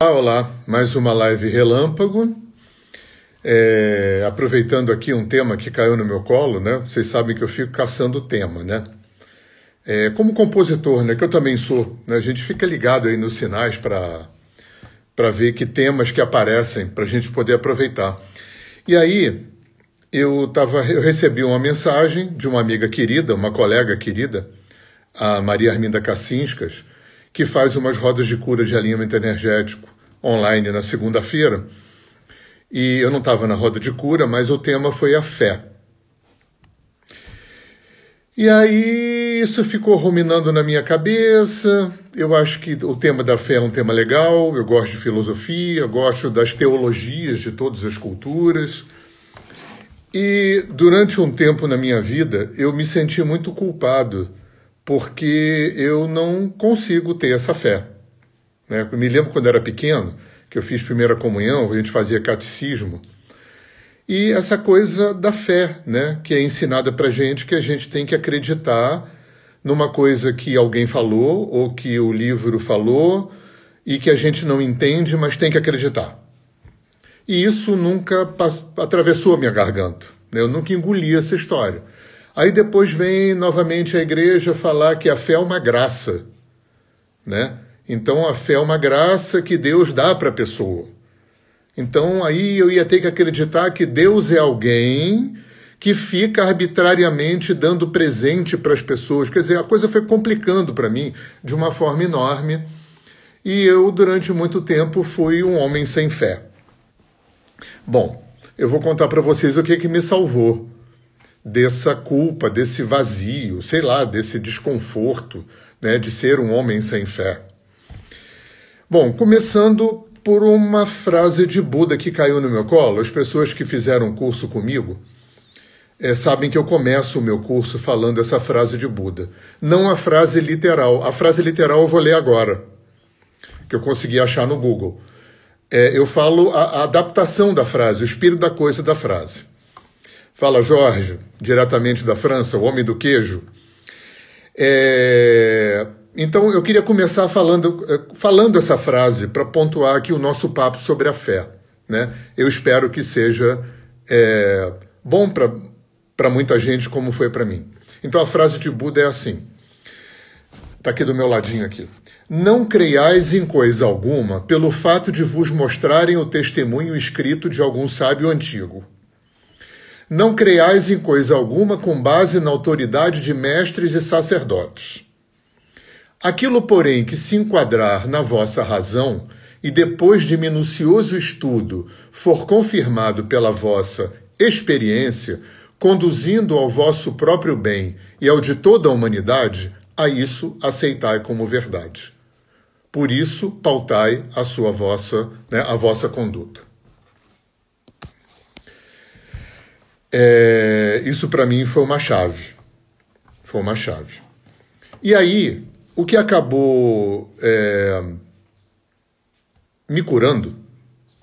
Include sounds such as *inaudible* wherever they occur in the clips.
Olá, mais uma live relâmpago. É, aproveitando aqui um tema que caiu no meu colo, né? Vocês sabem que eu fico caçando tema, né? É, como compositor, né? Que eu também sou, né? A gente fica ligado aí nos sinais para para ver que temas que aparecem para a gente poder aproveitar. E aí eu tava, eu recebi uma mensagem de uma amiga querida, uma colega querida, a Maria Arminda Cacinscas, que faz umas rodas de cura de alinhamento energético online na segunda-feira. E eu não estava na roda de cura, mas o tema foi a fé. E aí isso ficou ruminando na minha cabeça. Eu acho que o tema da fé é um tema legal. Eu gosto de filosofia, gosto das teologias de todas as culturas. E durante um tempo na minha vida eu me senti muito culpado porque eu não consigo ter essa fé. Né? Eu me lembro quando era pequeno, que eu fiz primeira comunhão, a gente fazia catecismo, e essa coisa da fé, né? que é ensinada para gente que a gente tem que acreditar numa coisa que alguém falou ou que o livro falou e que a gente não entende, mas tem que acreditar. E isso nunca atravessou a minha garganta. Né? Eu nunca engoli essa história. Aí depois vem novamente a igreja falar que a fé é uma graça, né? Então a fé é uma graça que Deus dá para a pessoa. Então aí eu ia ter que acreditar que Deus é alguém que fica arbitrariamente dando presente para as pessoas. Quer dizer, a coisa foi complicando para mim de uma forma enorme. E eu, durante muito tempo, fui um homem sem fé. Bom, eu vou contar para vocês o que, que me salvou dessa culpa, desse vazio, sei lá, desse desconforto né, de ser um homem sem fé. Bom, começando por uma frase de Buda que caiu no meu colo. As pessoas que fizeram curso comigo é, sabem que eu começo o meu curso falando essa frase de Buda. Não a frase literal. A frase literal eu vou ler agora, que eu consegui achar no Google. É, eu falo a, a adaptação da frase, o espírito da coisa da frase. Fala Jorge, diretamente da França, o homem do queijo. É... Então eu queria começar falando, é, falando essa frase para pontuar aqui o nosso papo sobre a fé. Né? Eu espero que seja é, bom para muita gente, como foi para mim. Então a frase de Buda é assim: está aqui do meu ladinho aqui. Não creiais em coisa alguma pelo fato de vos mostrarem o testemunho escrito de algum sábio antigo não creiais em coisa alguma com base na autoridade de mestres e sacerdotes. Aquilo, porém, que se enquadrar na vossa razão, e depois de minucioso estudo for confirmado pela vossa experiência, conduzindo ao vosso próprio bem e ao de toda a humanidade, a isso aceitai como verdade. Por isso, pautai a sua vossa, né, a vossa conduta. É, isso para mim foi uma chave. Foi uma chave. E aí, o que acabou é, me curando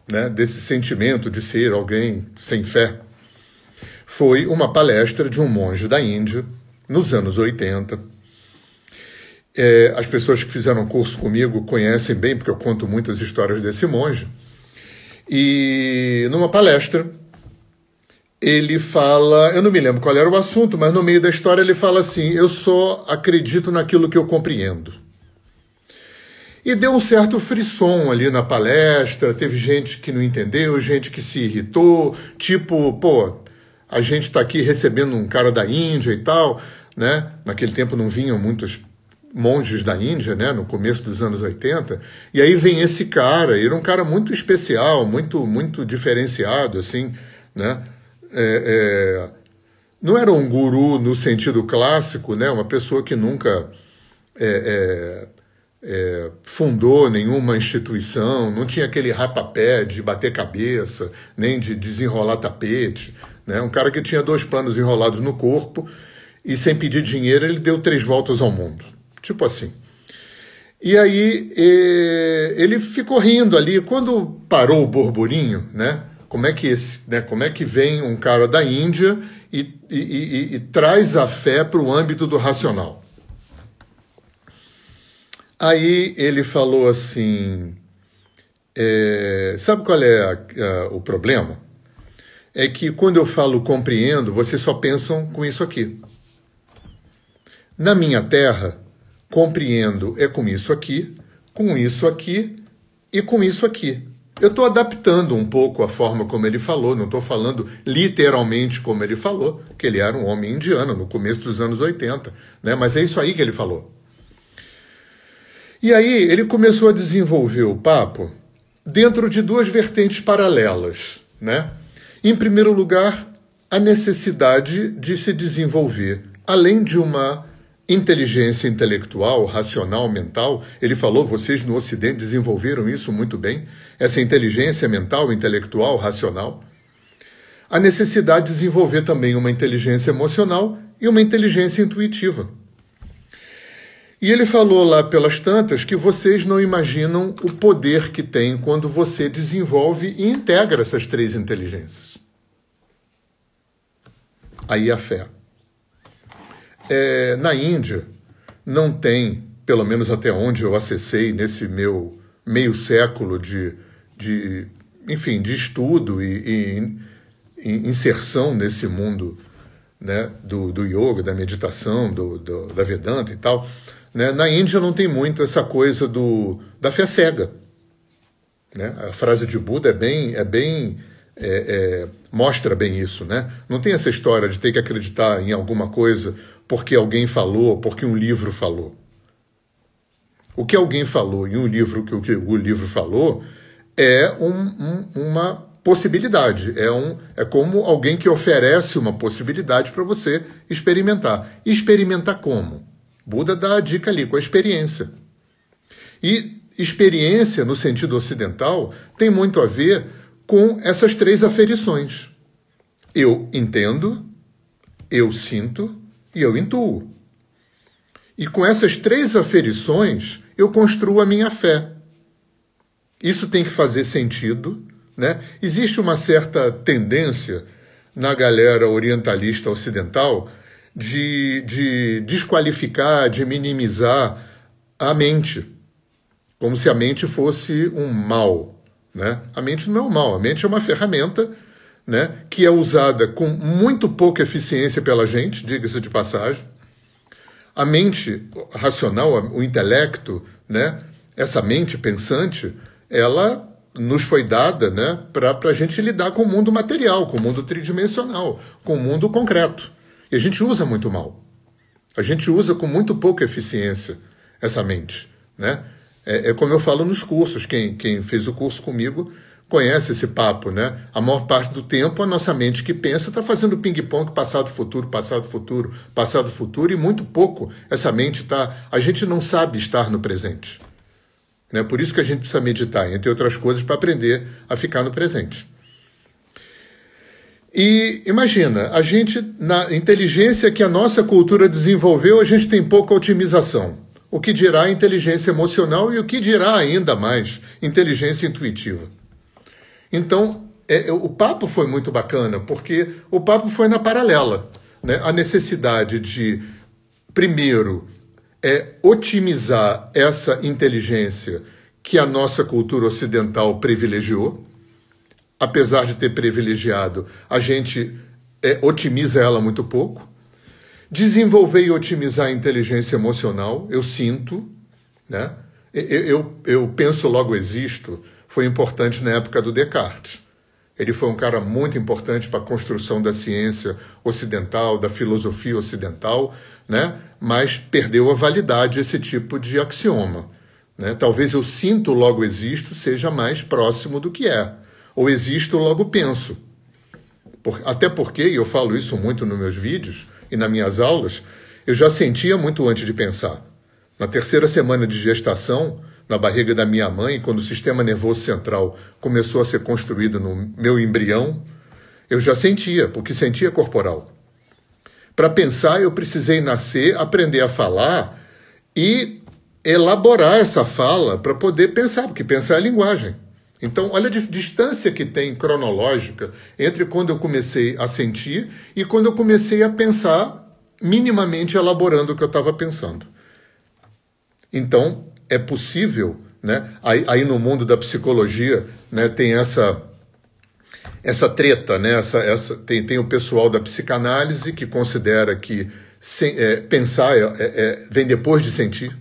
né, desse sentimento de ser alguém sem fé foi uma palestra de um monge da Índia, nos anos 80. É, as pessoas que fizeram curso comigo conhecem bem, porque eu conto muitas histórias desse monge. E numa palestra, ele fala, eu não me lembro qual era o assunto, mas no meio da história ele fala assim: Eu só acredito naquilo que eu compreendo. E deu um certo frisson ali na palestra, teve gente que não entendeu, gente que se irritou, tipo, pô, a gente está aqui recebendo um cara da Índia e tal, né? Naquele tempo não vinham muitos monges da Índia, né? No começo dos anos 80, e aí vem esse cara, ele era um cara muito especial, muito, muito diferenciado, assim, né? É, é, não era um guru no sentido clássico, né? uma pessoa que nunca é, é, é, fundou nenhuma instituição, não tinha aquele rapapé de bater cabeça, nem de desenrolar tapete. Né? Um cara que tinha dois panos enrolados no corpo e, sem pedir dinheiro, ele deu três voltas ao mundo. Tipo assim. E aí ele ficou rindo ali. Quando parou o burburinho, né? Como é que esse, né, como é que vem um cara da Índia e, e, e, e traz a fé para o âmbito do racional? Aí ele falou assim: É, sabe qual é a, a, o problema? É que quando eu falo compreendo, vocês só pensam com isso aqui. Na minha terra, compreendo é com isso aqui, com isso aqui e com isso aqui. Eu estou adaptando um pouco a forma como ele falou, não estou falando literalmente como ele falou, que ele era um homem indiano no começo dos anos 80, né? mas é isso aí que ele falou. E aí ele começou a desenvolver o papo dentro de duas vertentes paralelas. Né? Em primeiro lugar, a necessidade de se desenvolver, além de uma inteligência intelectual, racional, mental. Ele falou, vocês no Ocidente desenvolveram isso muito bem, essa inteligência mental, intelectual, racional. A necessidade de desenvolver também uma inteligência emocional e uma inteligência intuitiva. E ele falou lá pelas tantas que vocês não imaginam o poder que tem quando você desenvolve e integra essas três inteligências. Aí a fé. É, na Índia, não tem, pelo menos até onde eu acessei nesse meu meio século de, de enfim, de estudo e, e, e inserção nesse mundo né, do, do yoga, da meditação, do, do, da Vedanta e tal. Né? Na Índia não tem muito essa coisa do, da fé cega. Né? A frase de Buda é bem, é bem é, é, mostra bem isso, né? Não tem essa história de ter que acreditar em alguma coisa porque alguém falou, porque um livro falou. O que alguém falou em um livro que o que o livro falou é um, um, uma possibilidade, é, um, é como alguém que oferece uma possibilidade para você experimentar. Experimentar como? Buda dá a dica ali, com a experiência. E experiência, no sentido ocidental, tem muito a ver com essas três aferições. Eu entendo, eu sinto e eu intuo. E com essas três aferições, eu construo a minha fé. Isso tem que fazer sentido. Né? Existe uma certa tendência na galera orientalista ocidental de, de desqualificar, de minimizar a mente, como se a mente fosse um mal. Né? A mente não é um mal, a mente é uma ferramenta né, que é usada com muito pouca eficiência pela gente, diga-se de passagem. A mente racional, o intelecto, né, essa mente pensante, ela nos foi dada né, para a gente lidar com o mundo material, com o mundo tridimensional, com o mundo concreto. E a gente usa muito mal. A gente usa com muito pouca eficiência essa mente. Né? É, é como eu falo nos cursos, quem, quem fez o curso comigo conhece esse papo, né? A maior parte do tempo a nossa mente que pensa está fazendo ping-pong passado, futuro, passado, futuro, passado, futuro e muito pouco essa mente está. A gente não sabe estar no presente. Né? Por isso que a gente precisa meditar, entre outras coisas, para aprender a ficar no presente. E imagina, a gente, na inteligência que a nossa cultura desenvolveu, a gente tem pouca otimização. O que dirá inteligência emocional e o que dirá ainda mais inteligência intuitiva. Então, é, é, o papo foi muito bacana, porque o papo foi na paralela. Né? A necessidade de, primeiro, é otimizar essa inteligência que a nossa cultura ocidental privilegiou. Apesar de ter privilegiado, a gente é, otimiza ela muito pouco. Desenvolver e otimizar a inteligência emocional, eu sinto, né? eu, eu, eu penso, logo existo foi importante na época do Descartes. Ele foi um cara muito importante para a construção da ciência ocidental, da filosofia ocidental, né? mas perdeu a validade esse tipo de axioma. Né? Talvez eu sinto, logo existo, seja mais próximo do que é. Ou existo, logo penso. Por, até porque, e eu falo isso muito nos meus vídeos e nas minhas aulas, eu já sentia muito antes de pensar. Na terceira semana de gestação, na barriga da minha mãe, quando o sistema nervoso central começou a ser construído no meu embrião, eu já sentia, porque sentia corporal. Para pensar, eu precisei nascer, aprender a falar e elaborar essa fala para poder pensar, porque pensar é linguagem. Então, olha a distância que tem cronológica entre quando eu comecei a sentir e quando eu comecei a pensar, minimamente elaborando o que eu estava pensando. Então, é possível Né? Aí, aí no mundo da psicologia né, tem essa essa treta, né? essa, essa, tem, tem o pessoal da psicanálise que considera que sem, é, pensar é, é, é, vem depois de sentir.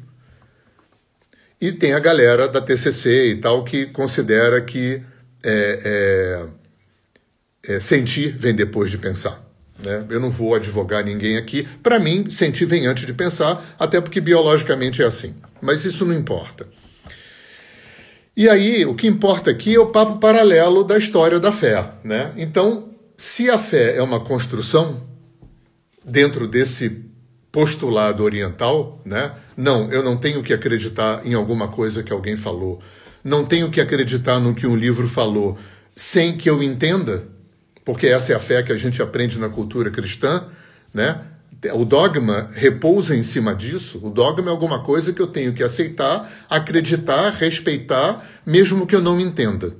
E tem a galera da TCC e tal que considera que é, é, sentir vem depois de pensar. Né? Eu não vou advogar ninguém aqui. Para mim, sentir vem antes de pensar, até porque biologicamente é assim. Mas isso não importa. E aí, o que importa aqui é o papo paralelo da história da fé. Né? Então, se a fé é uma construção dentro desse postulado oriental, né? Não, eu não tenho que acreditar em alguma coisa que alguém falou. Não tenho que acreditar no que um livro falou sem que eu entenda, porque essa é a fé que a gente aprende na cultura cristã, né? O dogma repousa em cima disso. O dogma é alguma coisa que eu tenho que aceitar, acreditar, respeitar, mesmo que eu não entenda.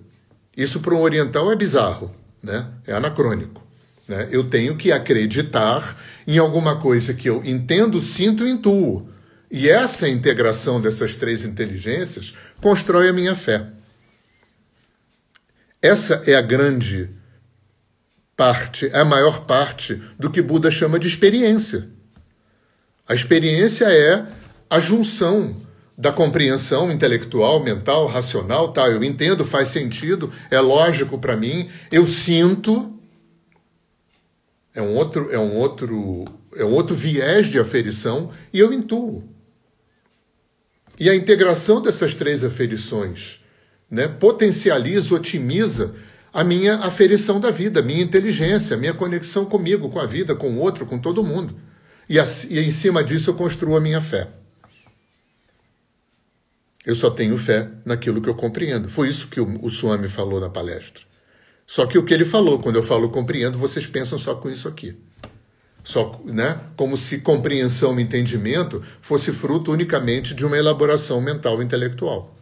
Isso para um oriental é bizarro, né? É anacrônico. Né? Eu tenho que acreditar em alguma coisa que eu entendo, sinto e intuo. E essa integração dessas três inteligências constrói a minha fé. Essa é a grande parte, a maior parte do que Buda chama de experiência. A experiência é a junção da compreensão intelectual, mental, racional, tá? Eu entendo, faz sentido, é lógico para mim, eu sinto. É um outro, é um outro, é um outro viés de aferição e eu intuo. E a integração dessas três aferições, né, potencializa, otimiza a minha aferição da vida, a minha inteligência, a minha conexão comigo, com a vida, com o outro, com todo mundo. E, e em cima disso eu construo a minha fé. Eu só tenho fé naquilo que eu compreendo. Foi isso que o, o Swami falou na palestra. Só que o que ele falou, quando eu falo compreendo, vocês pensam só com isso aqui. Só, né? Como se compreensão e entendimento fosse fruto unicamente de uma elaboração mental e intelectual.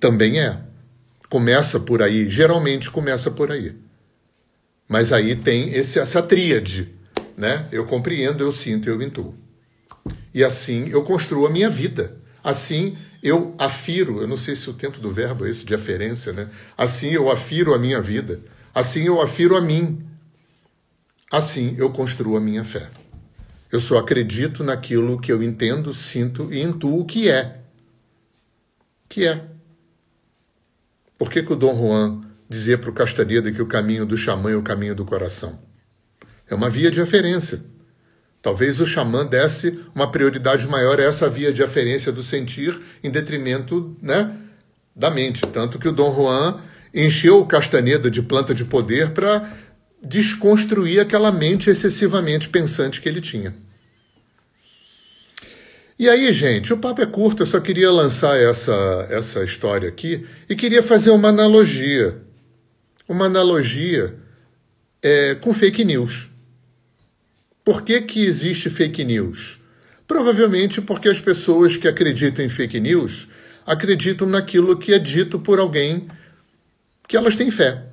Também é. Começa por aí, geralmente começa por aí. Mas aí tem esse, essa tríade, né? Eu compreendo, eu sinto, eu intuo. E assim eu construo a minha vida. Assim eu afiro, eu não sei se o tempo do verbo é esse de aferência, né? Assim eu afiro a minha vida. Assim eu afiro a mim. Assim eu construo a minha fé. Eu só acredito naquilo que eu entendo, sinto e intuo que é. Que é. Por que, que o Dom Juan dizia para o Castaneda que o caminho do xamã é o caminho do coração? É uma via de aferência. Talvez o xamã desse uma prioridade maior a essa via de aferência do sentir em detrimento né, da mente. Tanto que o Dom Juan encheu o Castaneda de planta de poder para desconstruir aquela mente excessivamente pensante que ele tinha. E aí, gente, o papo é curto, eu só queria lançar essa, essa história aqui e queria fazer uma analogia. Uma analogia é, com fake news. Por que, que existe fake news? Provavelmente porque as pessoas que acreditam em fake news acreditam naquilo que é dito por alguém que elas têm fé.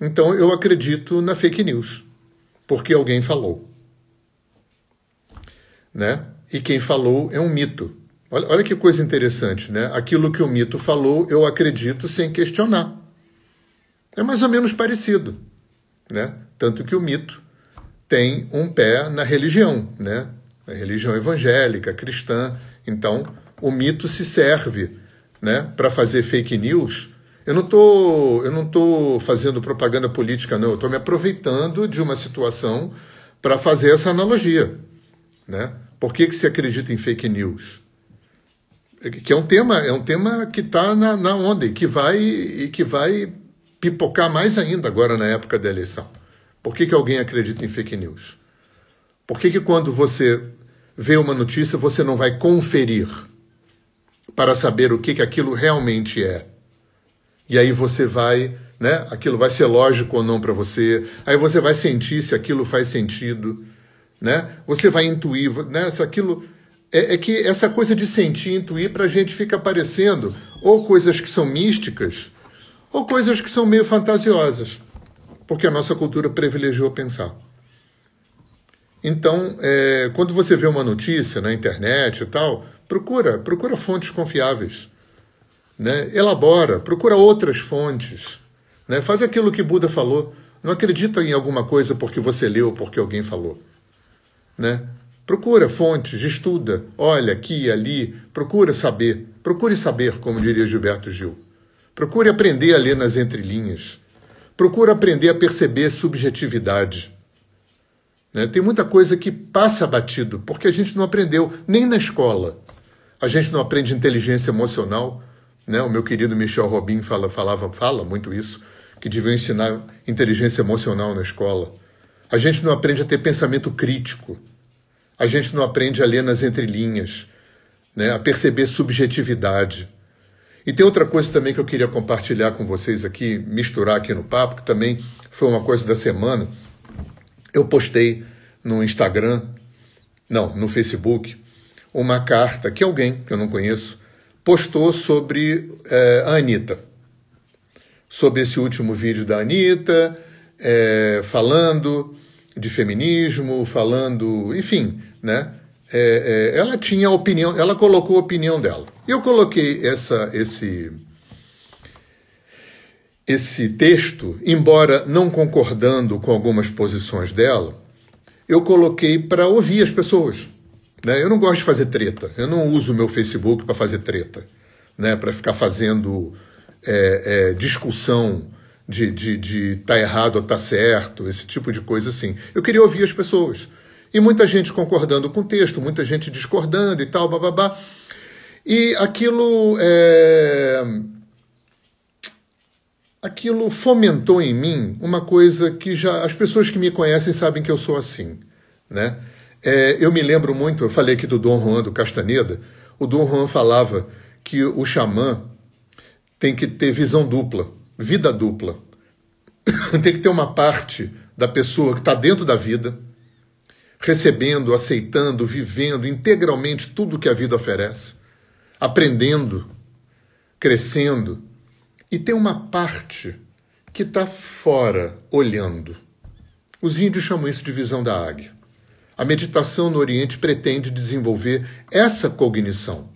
Então eu acredito na fake news, porque alguém falou. Né? E quem falou é um mito. Olha, olha que coisa interessante, né? Aquilo que o mito falou, eu acredito sem questionar. É mais ou menos parecido, né? Tanto que o mito tem um pé na religião, né? A religião evangélica, cristã. Então, o mito se serve, né, para fazer fake news. Eu não tô, eu não tô fazendo propaganda política, não. Eu estou me aproveitando de uma situação para fazer essa analogia, né? Por que, que se acredita em fake news? Que é um tema, é um tema que está na, na onda e que vai e que vai pipocar mais ainda agora na época da eleição. Por que, que alguém acredita em fake news? Por que, que quando você vê uma notícia você não vai conferir para saber o que, que aquilo realmente é? E aí você vai, né? Aquilo vai ser lógico ou não para você. Aí você vai sentir se aquilo faz sentido né? Você vai intuir, né? Aquilo é, é que essa coisa de sentir, intuir, para a gente fica parecendo ou coisas que são místicas ou coisas que são meio fantasiosas, porque a nossa cultura privilegiou pensar. Então, é, quando você vê uma notícia na internet e tal, procura, procura fontes confiáveis. né? elabora, procura outras fontes, né? faz aquilo que Buda falou. Não acredita em alguma coisa porque você leu, porque alguém falou. Né? Procura fontes, estuda, olha aqui ali, procura saber, procure saber, como diria Gilberto Gil. Procure aprender a ler nas entrelinhas. Procure aprender a perceber subjetividade. Né? Tem muita coisa que passa batido, porque a gente não aprendeu, nem na escola. A gente não aprende inteligência emocional. Né? O meu querido Michel Robin fala, falava, fala muito isso, que devia ensinar inteligência emocional na escola. A gente não aprende a ter pensamento crítico. A gente não aprende a ler nas entrelinhas, né? a perceber subjetividade. E tem outra coisa também que eu queria compartilhar com vocês aqui, misturar aqui no papo, que também foi uma coisa da semana eu postei no Instagram, não, no Facebook, uma carta que alguém, que eu não conheço, postou sobre é, a Anitta. Sobre esse último vídeo da Anitta, é, falando de feminismo, falando, enfim, né? É, é, ela tinha opinião, ela colocou a opinião dela. Eu coloquei essa, esse, esse texto, embora não concordando com algumas posições dela, eu coloquei para ouvir as pessoas. Né? Eu não gosto de fazer treta, eu não uso o meu Facebook para fazer treta, né? para ficar fazendo é, é, discussão de, de, de tá errado ou tá certo, esse tipo de coisa assim. Eu queria ouvir as pessoas. E muita gente concordando com o texto, muita gente discordando e tal, bababá. E aquilo é, aquilo fomentou em mim uma coisa que já as pessoas que me conhecem sabem que eu sou assim, né? É, eu me lembro muito, eu falei aqui do Dom Juan do Castaneda, o Dom Juan falava que o xamã tem que ter visão dupla, vida dupla. *coughs* tem que ter uma parte da pessoa que está dentro da vida, recebendo, aceitando, vivendo integralmente tudo que a vida oferece, aprendendo, crescendo, e tem uma parte que está fora, olhando. Os índios chamam isso de visão da águia. A meditação no Oriente pretende desenvolver essa cognição.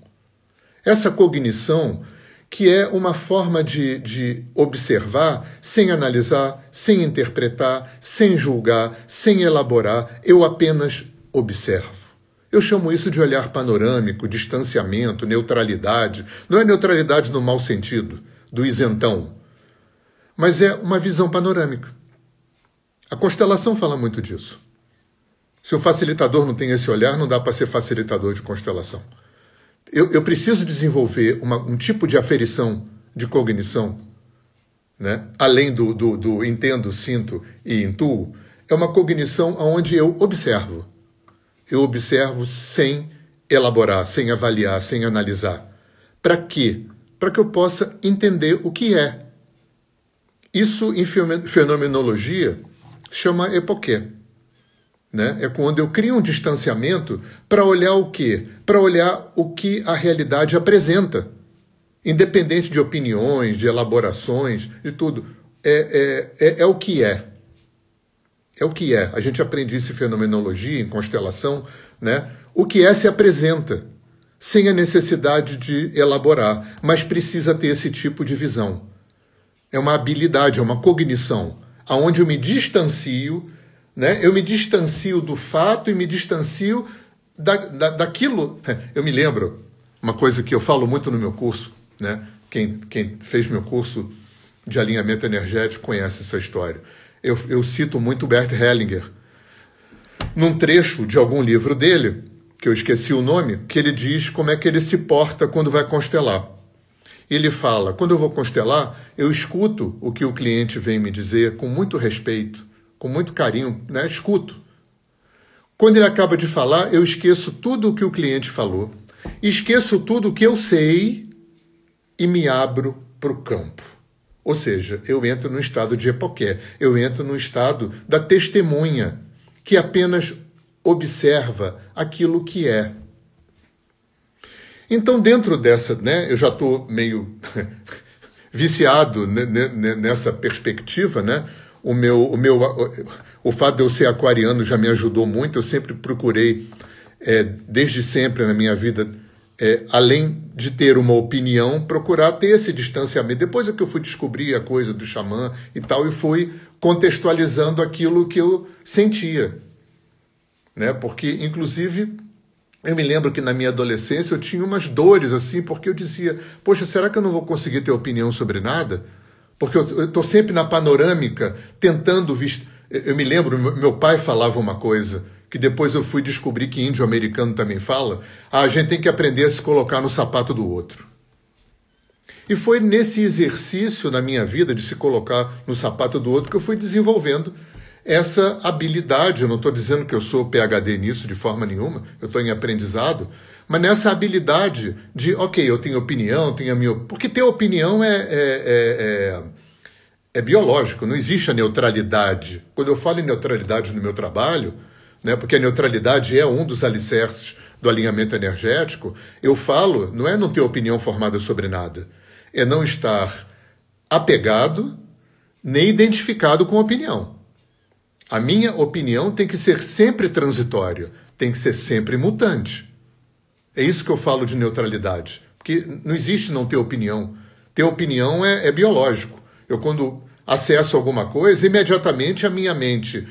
Essa cognição que é uma forma de, de observar sem analisar, sem interpretar, sem julgar, sem elaborar, eu apenas observo. Eu chamo isso de olhar panorâmico, distanciamento, neutralidade. Não é neutralidade no mau sentido, do isentão, mas é uma visão panorâmica. A constelação fala muito disso. Se o facilitador não tem esse olhar, não dá para ser facilitador de constelação. Eu, eu preciso desenvolver uma, um tipo de aferição de cognição, né? além do, do, do entendo, sinto e intuo, é uma cognição onde eu observo. Eu observo sem elaborar, sem avaliar, sem analisar. Para quê? para que eu possa entender o que é. Isso em fenomenologia chama epoquê. Né? É quando eu crio um distanciamento para olhar o quê? Para olhar o que a realidade apresenta, independente de opiniões, de elaborações, de tudo. É, é, é, é o que é. É o que é. A gente aprende isso em fenomenologia, em constelação. Né? O que é se apresenta sem a necessidade de elaborar, mas precisa ter esse tipo de visão. É uma habilidade, é uma cognição, aonde eu me distancio, né? eu me distancio do fato e me distancio da, da, daquilo. *laughs* Eu me lembro, uma coisa que eu falo muito no meu curso, né? quem, quem fez meu curso de alinhamento energético conhece essa história. Eu, eu cito muito Bert Hellinger. Num trecho de algum livro dele, que eu esqueci o nome, que ele diz como é que ele se porta quando vai constelar. Ele fala: quando eu vou constelar, eu escuto o que o cliente vem me dizer com muito respeito, com muito carinho, né? Escuto. Quando ele acaba de falar, eu esqueço tudo o que o cliente falou, esqueço tudo o que eu sei e me abro para o campo. Ou seja, eu entro no estado de epoqué, eu entro no estado da testemunha, que apenas observa aquilo que é. Então, dentro dessa, né, eu já estou meio *laughs* viciado nessa perspectiva, né? O meu, o meu, o fato de eu ser aquariano já me ajudou muito. Eu sempre procurei, é, desde sempre na minha vida, é, além de ter uma opinião, procurar ter esse distanciamento. Depois é que eu fui descobrir a coisa do xamã e tal, e fui contextualizando aquilo que eu sentia. Né? Porque, inclusive, eu me lembro que na minha adolescência eu tinha umas dores assim, porque eu dizia: Poxa, será que eu não vou conseguir ter opinião sobre nada? Porque eu estou sempre na panorâmica, tentando. Vist... Eu me lembro, meu pai falava uma coisa que depois eu fui descobrir que índio americano também fala, ah, a gente tem que aprender a se colocar no sapato do outro. E foi nesse exercício na minha vida de se colocar no sapato do outro que eu fui desenvolvendo essa habilidade. Eu não estou dizendo que eu sou PhD nisso de forma nenhuma, eu estou em aprendizado, mas nessa habilidade de, ok, eu tenho opinião, tenho a minha. Porque ter opinião é, é, é, é, é biológico, não existe a neutralidade. Quando eu falo em neutralidade no meu trabalho, né, porque a neutralidade é um dos alicerces do alinhamento energético, eu falo, não é não ter opinião formada sobre nada, é não estar apegado nem identificado com opinião. A minha opinião tem que ser sempre transitória, tem que ser sempre mutante. É isso que eu falo de neutralidade, porque não existe não ter opinião. Ter opinião é, é biológico. Eu, quando acesso alguma coisa, imediatamente a minha mente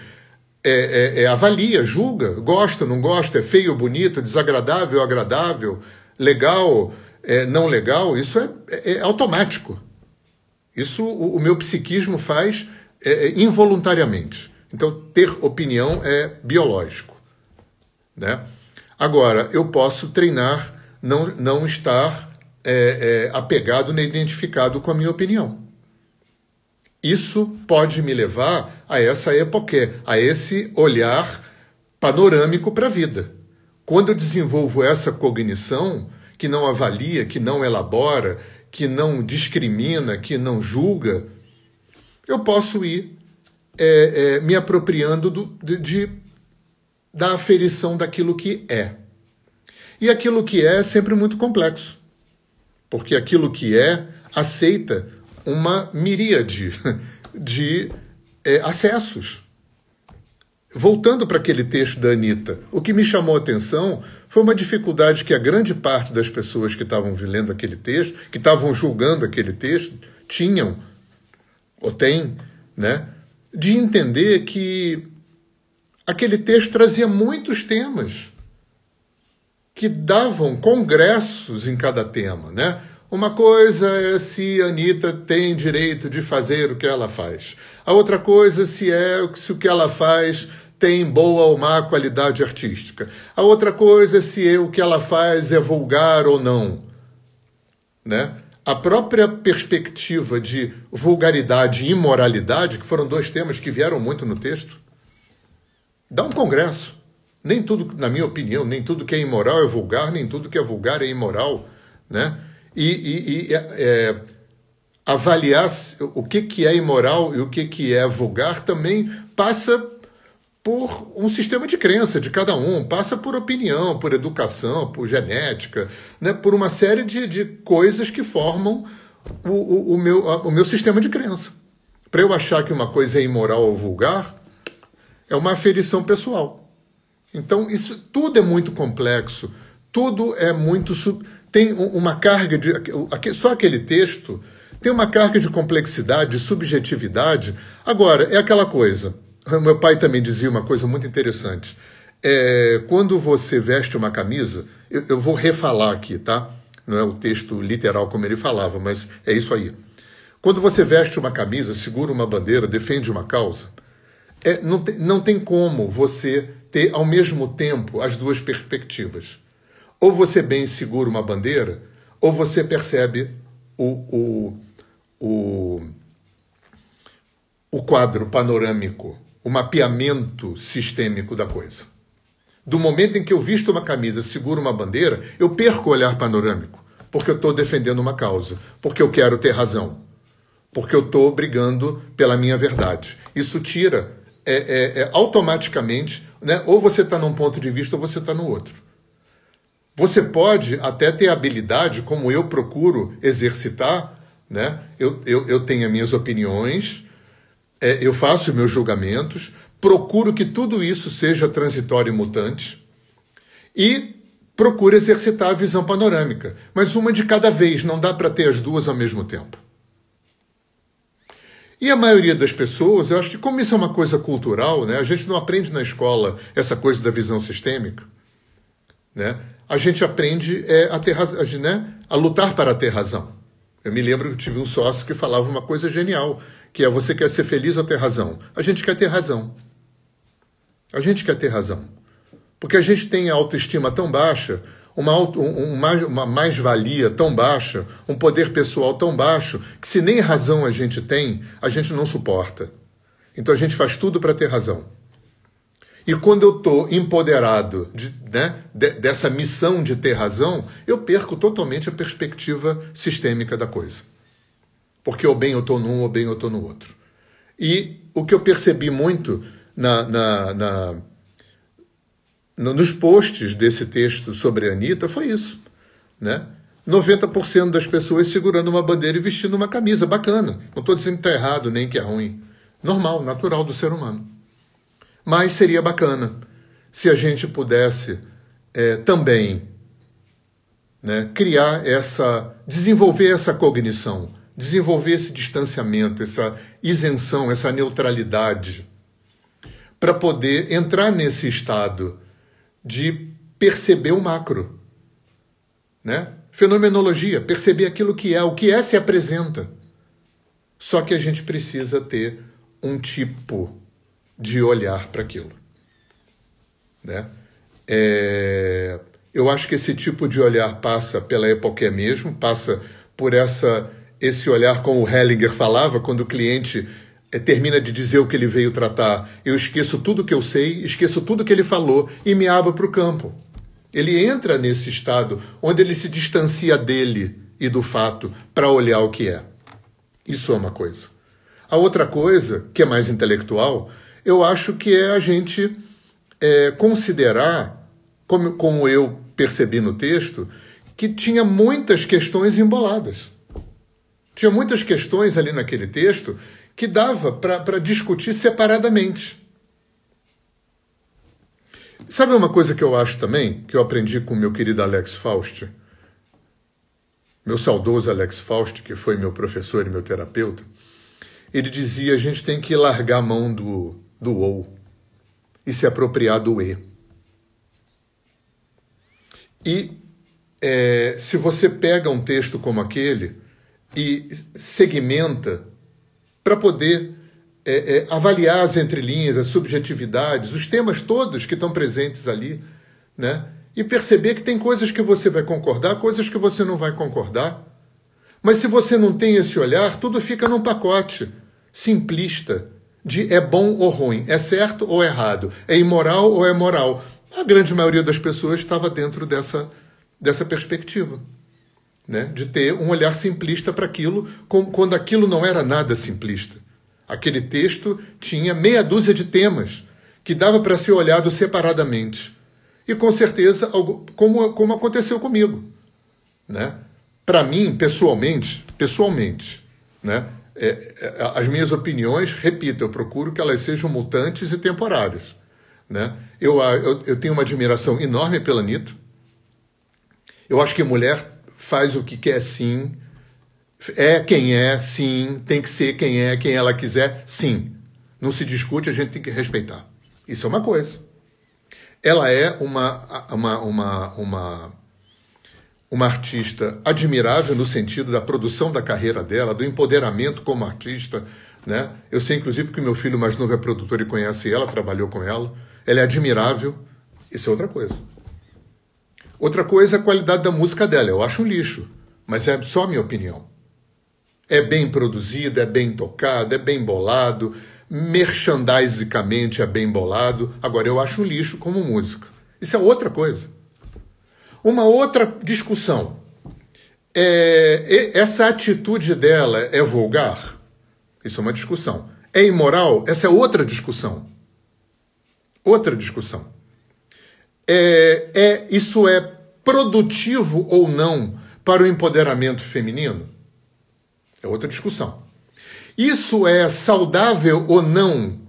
é, é, é, avalia, julga, gosta, não gosta, é feio, bonito, desagradável, agradável, legal, é, não legal, isso é, é, automático. Isso o, o, meu psiquismo faz involuntariamente. Então, ter opinião é biológico. Né? Agora, eu posso treinar não, não estar apegado nem identificado com a minha opinião. Isso pode me levar a essa época, a esse olhar panorâmico para a vida. Quando eu desenvolvo essa cognição, que não avalia, que não elabora, que não discrimina, que não julga, eu posso ir é, é, me apropriando do, de, de, da aferição daquilo que é. E aquilo que é é sempre muito complexo, porque aquilo que é aceita uma miríade *laughs* de é, acessos. Voltando para aquele texto da Anitta, o que me chamou a atenção foi uma dificuldade que a grande parte das pessoas que estavam lendo aquele texto, que estavam julgando aquele texto, tinham, ou têm, né, de entender que aquele texto trazia muitos temas que davam congressos em cada tema, né? Uma coisa é se a Anitta tem direito de fazer o que ela faz. A outra coisa se é se o que ela faz tem boa ou má qualidade artística. A outra coisa é se o que ela faz é vulgar ou não. Né? A própria perspectiva de vulgaridade e imoralidade, que foram dois temas que vieram muito no texto, dá um congresso. Nem tudo, na minha opinião, nem tudo que é imoral é vulgar, nem tudo que é vulgar é imoral. Né? e, e, e é, é, avaliar o que, que é imoral e o que, que é vulgar também passa por um sistema de crença de cada um, passa por opinião, por educação, por genética, né, por uma série de, de coisas que formam o, o, o, meu, o meu sistema de crença. Para eu achar que uma coisa é imoral ou vulgar, é uma aferição pessoal. Então, isso tudo é muito complexo, tudo é muito. Tem uma carga de. Só aquele texto tem uma carga de complexidade, de subjetividade. Agora, é aquela coisa. *laughs* Meu pai também dizia uma coisa muito interessante. É, quando você veste uma camisa, eu, eu, vou refalar aqui, tá? Não é o texto literal como ele falava, mas é isso aí. Quando você veste uma camisa, segura uma bandeira, defende uma causa, é, não, tem, não tem como você ter ao mesmo tempo as duas perspectivas. Ou você bem segura uma bandeira, ou você percebe o, o, o, o quadro panorâmico, o mapeamento sistêmico da coisa. Do momento em que eu visto uma camisa, seguro uma bandeira, eu perco o olhar panorâmico, porque eu estou defendendo uma causa, porque eu quero ter razão, porque eu estou brigando pela minha verdade. Isso tira é, é, é, automaticamente, né? ou você está num ponto de vista ou você está no outro. Você pode até ter habilidade, como eu procuro exercitar, né? Eu, eu, eu tenho as minhas opiniões, é, eu faço meus julgamentos, procuro que tudo isso seja transitório e mutante, e procura exercitar a visão panorâmica, mas uma de cada vez, não dá para ter as duas ao mesmo tempo. E a maioria das pessoas, eu acho que como isso é uma coisa cultural, né, a gente não aprende na escola essa coisa da visão sistêmica, né? A gente aprende é, a ter razão, né, a lutar para ter razão. Eu me lembro que tive um sócio que falava uma coisa genial, que é você quer ser feliz ou ter razão? A gente quer ter razão. A gente quer ter razão. Porque a gente tem autoestima tão baixa, uma, uma, mais-valia tão baixa, um poder pessoal tão baixo, que se nem razão a gente tem, a gente não suporta. Então a gente faz tudo para ter razão. E quando eu estou empoderado de, né, de, dessa missão de ter razão, eu perco totalmente a perspectiva sistêmica da coisa. Porque ou bem eu estou num, ou bem eu estou no outro. E o que eu percebi muito na, na, na nos posts desse texto sobre a Anitta foi isso. Né? 90% das pessoas segurando uma bandeira e vestindo uma camisa bacana. Não estou dizendo que está errado nem que é ruim. Normal, natural do ser humano. Mas seria bacana se a gente pudesse é, também né, criar essa. desenvolver essa cognição, desenvolver esse distanciamento, essa isenção, essa neutralidade, para poder entrar nesse estado de perceber o macro. Né? Fenomenologia, perceber aquilo que é, o que é se apresenta. Só que a gente precisa ter um tipo de olhar para aquilo. Né? É, eu acho que esse tipo de olhar passa pela época mesmo, passa por essa esse olhar como o Hellinger falava, quando o cliente termina de dizer o que ele veio tratar, eu esqueço tudo que eu sei, esqueço tudo que ele falou e me abro para o campo. Ele entra nesse estado onde ele se distancia dele e do fato para olhar o que é. Isso é uma coisa. A outra coisa, que é mais intelectual, eu acho que é a gente é, considerar, como, como eu percebi no texto, que tinha muitas questões emboladas. Tinha muitas questões ali naquele texto que dava para discutir separadamente. Sabe uma coisa que eu acho também, que eu aprendi com meu querido Alex Faust? Meu saudoso Alex Faust, que foi meu professor e meu terapeuta, ele dizia: a gente tem que largar a mão do, do ou e se apropriar do e. E é, se você pega um texto como aquele e segmenta para poder é, é, avaliar as entrelinhas, as subjetividades, os temas todos que estão presentes ali, né? E perceber que tem coisas que você vai concordar, coisas que você não vai concordar. Mas se você não tem esse olhar, tudo fica num pacote simplista de é bom ou ruim, é certo ou errado, é imoral ou é moral. A grande maioria das pessoas estava dentro dessa, dessa perspectiva né, de ter um olhar simplista para aquilo, quando aquilo não era nada simplista. Aquele texto tinha meia dúzia de temas que dava para ser olhado separadamente. E com certeza, como, como aconteceu comigo. Né? Para mim, pessoalmente, pessoalmente, né, é, é, as minhas opiniões, repito, eu procuro que elas sejam mutantes e temporárias. Né? Eu, eu, eu tenho uma admiração enorme pela Anitta. Eu acho que mulher faz o que quer sim, é quem é, sim, tem que ser quem é, quem ela quiser, sim. Não se discute, a gente tem que respeitar. Isso é uma coisa. Ela é uma, uma, uma, uma, uma artista admirável no sentido da produção da carreira dela, do empoderamento como artista. Né? Eu sei, inclusive, que meu filho mais novo é produtor e conhece ela, trabalhou com ela. Ela é admirável. Isso é outra coisa. Outra coisa é a qualidade da música dela. Eu acho um lixo, mas é só a minha opinião. É bem produzida, é bem tocada, é bem bolado, merchandisicamente é bem bolado. Agora, eu acho um lixo como música. Isso é outra coisa. Uma outra discussão. É, essa atitude dela é vulgar? Isso é uma discussão. É imoral? Essa é outra discussão. Outra discussão é, é, isso é produtivo ou não para o empoderamento feminino? É outra discussão. Isso é saudável ou não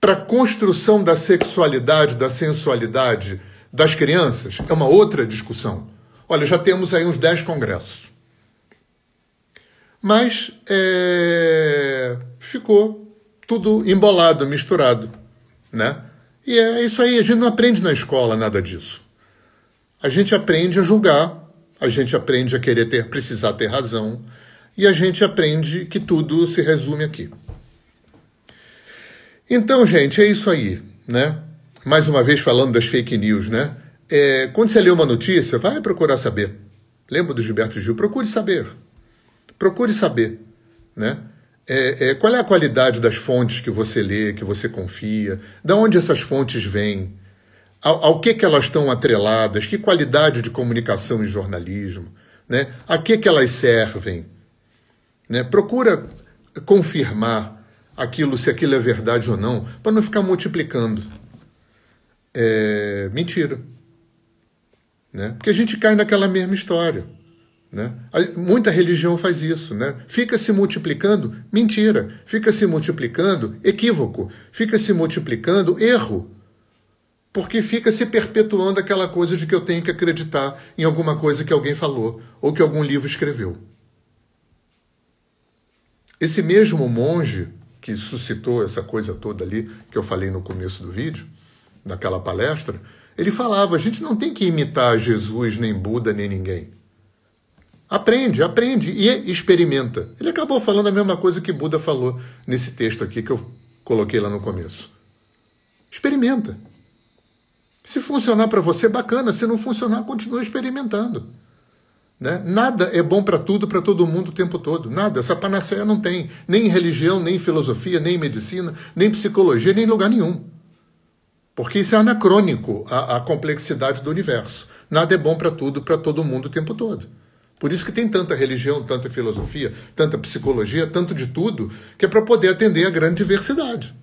para a construção da sexualidade, da sensualidade, Das crianças é uma outra discussão. Olha, já temos aí uns 10 congressos. Mas é, ficou tudo embolado, misturado, né? E é isso aí, a gente não aprende na escola nada disso. A gente aprende a julgar, a gente aprende a querer ter, precisar ter razão, e a gente aprende que tudo se resume aqui. Então, gente, é isso aí, né? Mais uma vez falando das fake news, né? É, quando você lê uma notícia, vai procurar saber. Lembra do Gilberto Gil? Procure saber. Procure saber, né? É, é, qual é a qualidade das fontes que você lê, que você confia? De onde essas fontes vêm? Ao, ao que, que elas estão atreladas? Que qualidade de comunicação e jornalismo? Né? A que, que elas servem? Né? Procura confirmar aquilo, se aquilo é verdade ou não, para não ficar multiplicando. É, mentira. Né? Porque a gente cai naquela mesma história. Né? Muita religião faz isso. Né? Fica se multiplicando mentira, fica se multiplicando equívoco, fica se multiplicando erro. Porque fica se perpetuando aquela coisa de que eu tenho que acreditar em alguma coisa que alguém falou ou que algum livro escreveu. Esse mesmo monge que suscitou essa coisa toda ali que eu falei no começo do vídeo, naquela palestra, ele falava: a gente não tem que imitar Jesus, nem Buda, nem ninguém. Aprende, aprende e experimenta. Ele acabou falando a mesma coisa que Buda falou nesse texto aqui que eu coloquei lá no começo. Experimenta. Se funcionar para você, bacana. Se não funcionar, continua experimentando. Né? Nada é bom para tudo, para todo mundo o tempo todo. Nada. Essa panaceia não tem. Nem em religião, nem em filosofia, nem em medicina, nem em psicologia, nem em lugar nenhum. Porque isso é anacrônico à complexidade do universo. Nada é bom para tudo, para todo mundo o tempo todo. Por isso que tem tanta religião, tanta filosofia, tanta psicologia, tanto de tudo, que é para poder atender a grande diversidade.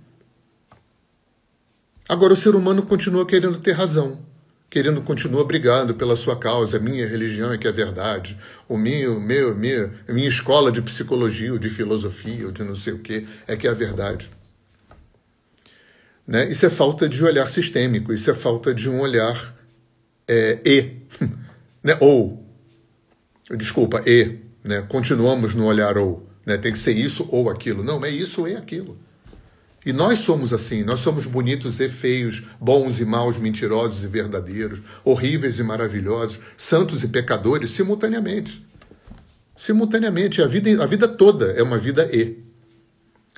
Agora o ser humano continua querendo ter razão, querendo continua brigando pela sua causa, minha religião é que é verdade, o meu, meu, minha, minha escola de psicologia, ou de filosofia, ou de não sei o que, é que é a verdade. Né? Isso é falta de olhar sistêmico, isso é falta de um olhar é, e, *laughs* né? ou Desculpa, e, né? Continuamos no olhar ou, né? Tem que ser isso ou aquilo. Não, é isso é aquilo. E nós somos assim, nós somos bonitos e feios, bons e maus, mentirosos e verdadeiros, horríveis e maravilhosos, santos e pecadores simultaneamente. Simultaneamente, a vida, a vida toda é uma vida e.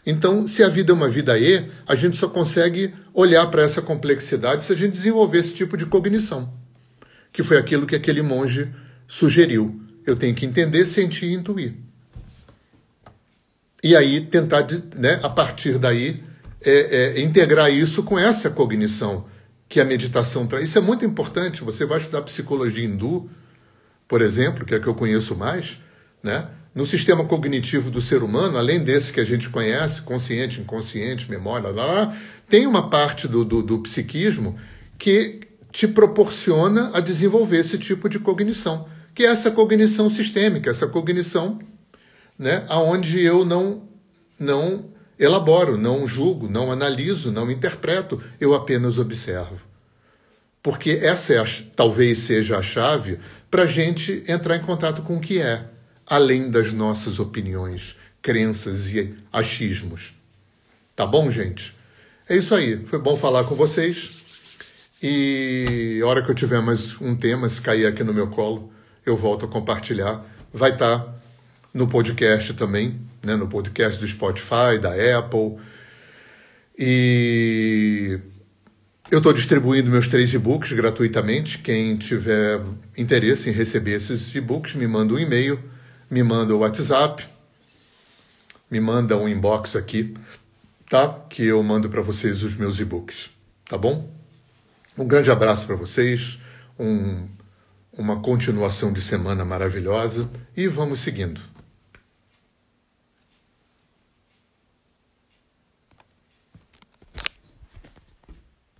Então, se a vida é uma vida e, a gente só consegue olhar para essa complexidade se a gente desenvolver esse tipo de cognição, que foi aquilo que aquele monge sugeriu. Eu tenho que entender, sentir e intuir. E aí tentar, né, a partir daí, é, é, integrar isso com essa cognição que a meditação traz. Isso é muito importante. Você vai estudar psicologia hindu, por exemplo, que é a que eu conheço mais, né? No sistema cognitivo do ser humano, além desse que a gente conhece, consciente, inconsciente, memória, lá, lá, tem uma parte do, do, do psiquismo que te proporciona a desenvolver esse tipo de cognição que é essa cognição sistêmica, essa cognição né, onde eu não, não elaboro, não julgo, não analiso, não interpreto, eu apenas observo. Porque essa é a, talvez seja a chave para a gente entrar em contato com o que é, além das nossas opiniões, crenças e achismos. Tá bom, gente? É isso aí. Foi bom falar com vocês. E a hora que eu tiver mais um tema, se cair aqui no meu colo, eu volto a compartilhar. Vai estar tá no podcast também, né, no podcast do Spotify, da Apple. E eu estou distribuindo meus três e-books gratuitamente. Quem tiver interesse em receber esses e-books, me manda um e-mail, me manda o WhatsApp, me manda um inbox aqui, tá? Que eu mando para vocês os meus e-books, tá bom? Um grande abraço para vocês, um uma continuação de semana maravilhosa e vamos seguindo.